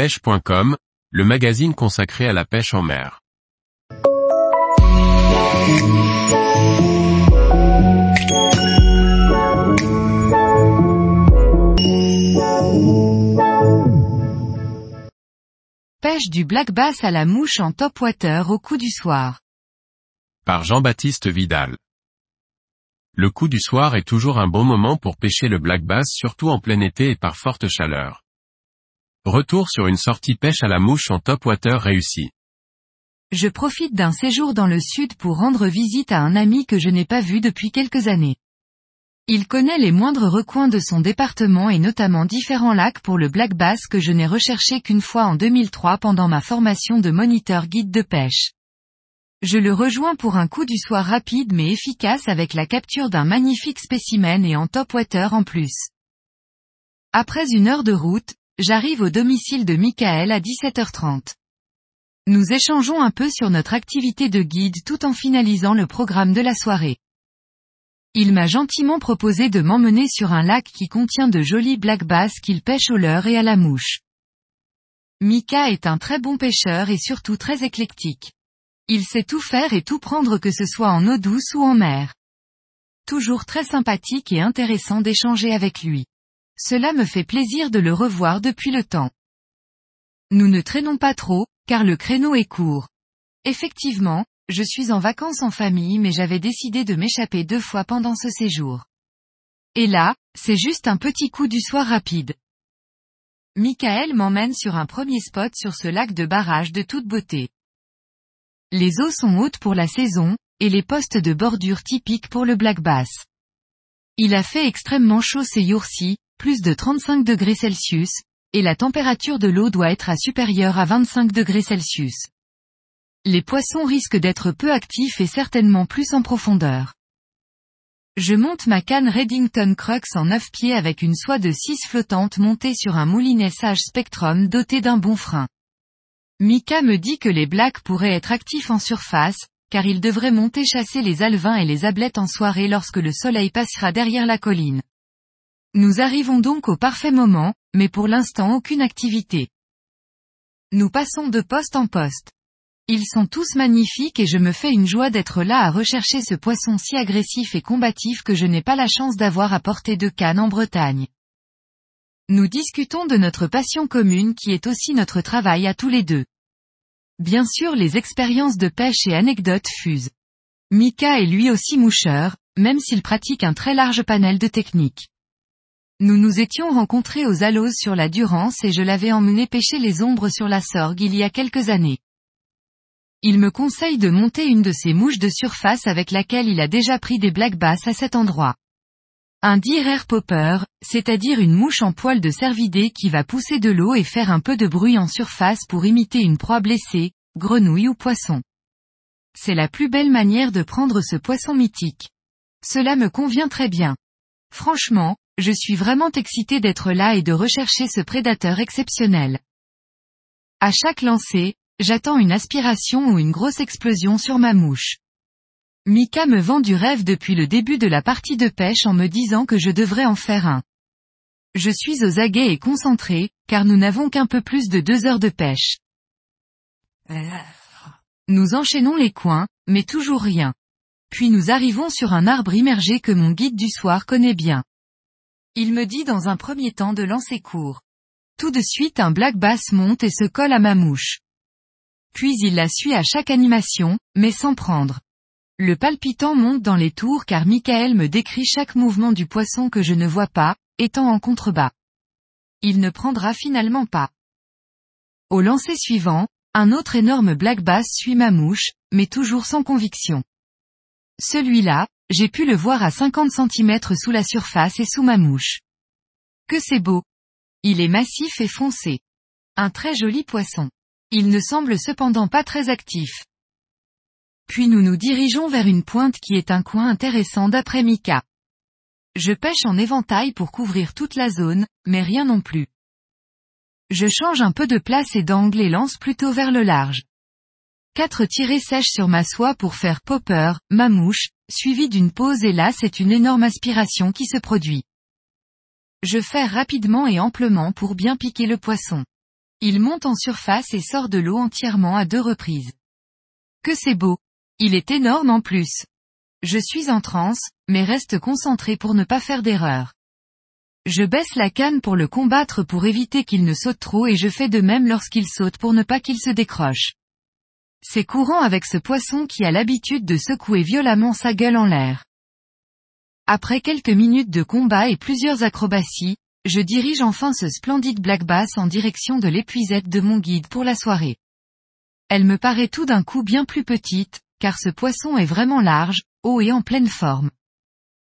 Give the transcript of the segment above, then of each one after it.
pêche.com, le magazine consacré à la pêche en mer. Pêche du black bass à la mouche en top water au coup du soir. Par Jean-Baptiste Vidal. Le coup du soir est toujours un bon moment pour pêcher le black bass surtout en plein été et par forte chaleur. Retour sur une sortie pêche à la mouche en top water réussie. Je profite d'un séjour dans le sud pour rendre visite à un ami que je n'ai pas vu depuis quelques années. Il connaît les moindres recoins de son département et notamment différents lacs pour le black bass que je n'ai recherché qu'une fois en 2003 pendant ma formation de moniteur guide de pêche. Je le rejoins pour un coup du soir rapide mais efficace avec la capture d'un magnifique spécimen et en top water en plus. Après une heure de route, j'arrive au domicile de Michael à 17h30. Nous échangeons un peu sur notre activité de guide tout en finalisant le programme de la soirée. Il m'a gentiment proposé de m'emmener sur un lac qui contient de jolis black bass qu'il pêche au leurre et à la mouche. Mika est un très bon pêcheur et surtout très éclectique. Il sait tout faire et tout prendre que ce soit en eau douce ou en mer. Toujours très sympathique et intéressant d'échanger avec lui. Cela me fait plaisir de le revoir depuis le temps. Nous ne traînons pas trop, car le créneau est court. Effectivement, je suis en vacances en famille mais j'avais décidé de m'échapper deux fois pendant ce séjour. Et là, c'est juste un petit coup du soir rapide. Michael m'emmène sur un premier spot sur ce lac de barrage de toute beauté. Les eaux sont hautes pour la saison, et les postes de bordure typiques pour le black bass. Il a fait extrêmement chaud ces jours-ci, plus de 35 degrés Celsius, et la température de l'eau doit être à supérieure à 25 degrés Celsius. Les poissons risquent d'être peu actifs et certainement plus en profondeur. Je monte ma canne Reddington Crux en 9 pieds avec une soie de 6 flottante montée sur un moulinet Sage Spectrum doté d'un bon frein. Mika me dit que les blacks pourraient être actifs en surface, car ils devraient monter chasser les alevins et les ablettes en soirée lorsque le soleil passera derrière la colline. Nous arrivons donc au parfait moment, mais pour l'instant aucune activité. Nous passons de poste en poste. Ils sont tous magnifiques et je me fais une joie d'être là à rechercher ce poisson si agressif et combatif que je n'ai pas la chance d'avoir à portée de canne en Bretagne. Nous discutons de notre passion commune qui est aussi notre travail à tous les deux. Bien sûr les expériences de pêche et anecdotes fusent. Mika est lui aussi moucheur, même s'il pratique un très large panel de techniques. Nous nous étions rencontrés aux Allos sur la Durance et je l'avais emmené pêcher les ombres sur la Sorgue il y a quelques années. Il me conseille de monter une de ces mouches de surface avec laquelle il a déjà pris des black bass à cet endroit. Un air popper, c'est-à-dire une mouche en poil de cervidé qui va pousser de l'eau et faire un peu de bruit en surface pour imiter une proie blessée, grenouille ou poisson. C'est la plus belle manière de prendre ce poisson mythique. Cela me convient très bien. Franchement, je suis vraiment excité d'être là et de rechercher ce prédateur exceptionnel. À chaque lancer, J'attends une aspiration ou une grosse explosion sur ma mouche. Mika me vend du rêve depuis le début de la partie de pêche en me disant que je devrais en faire un. Je suis aux aguets et concentré, car nous n'avons qu'un peu plus de deux heures de pêche. Nous enchaînons les coins, mais toujours rien. Puis nous arrivons sur un arbre immergé que mon guide du soir connaît bien. Il me dit dans un premier temps de lancer court. Tout de suite un black bass monte et se colle à ma mouche. Puis il la suit à chaque animation, mais sans prendre. Le palpitant monte dans les tours car Michael me décrit chaque mouvement du poisson que je ne vois pas, étant en contrebas. Il ne prendra finalement pas. Au lancer suivant, un autre énorme black bass suit ma mouche, mais toujours sans conviction. Celui-là, j'ai pu le voir à 50 cm sous la surface et sous ma mouche. Que c'est beau. Il est massif et foncé. Un très joli poisson. Il ne semble cependant pas très actif. Puis nous nous dirigeons vers une pointe qui est un coin intéressant d'après Mika. Je pêche en éventail pour couvrir toute la zone, mais rien non plus. Je change un peu de place et d'angle et lance plutôt vers le large. Quatre tirées sèches sur ma soie pour faire popper, ma mouche, suivi d'une pause et là c'est une énorme aspiration qui se produit. Je fais rapidement et amplement pour bien piquer le poisson. Il monte en surface et sort de l'eau entièrement à deux reprises. Que c'est beau. Il est énorme en plus. Je suis en transe, mais reste concentré pour ne pas faire d'erreur. Je baisse la canne pour le combattre pour éviter qu'il ne saute trop et je fais de même lorsqu'il saute pour ne pas qu'il se décroche. C'est courant avec ce poisson qui a l'habitude de secouer violemment sa gueule en l'air. Après quelques minutes de combat et plusieurs acrobaties, je dirige enfin ce splendide black bass en direction de l'épuisette de mon guide pour la soirée. Elle me paraît tout d'un coup bien plus petite, car ce poisson est vraiment large, haut et en pleine forme.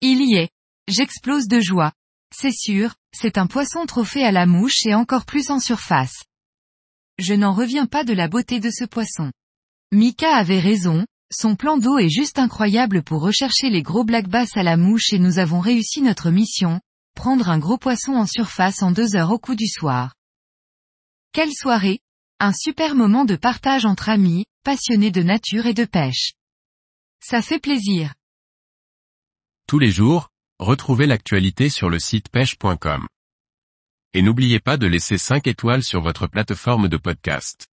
Il y est. J'explose de joie. C'est sûr, c'est un poisson trophée à la mouche et encore plus en surface. Je n'en reviens pas de la beauté de ce poisson. Mika avait raison, son plan d'eau est juste incroyable pour rechercher les gros black bass à la mouche et nous avons réussi notre mission, prendre un gros poisson en surface en deux heures au coup du soir. Quelle soirée Un super moment de partage entre amis, passionnés de nature et de pêche. Ça fait plaisir. Tous les jours, retrouvez l'actualité sur le site pêche.com. Et n'oubliez pas de laisser 5 étoiles sur votre plateforme de podcast.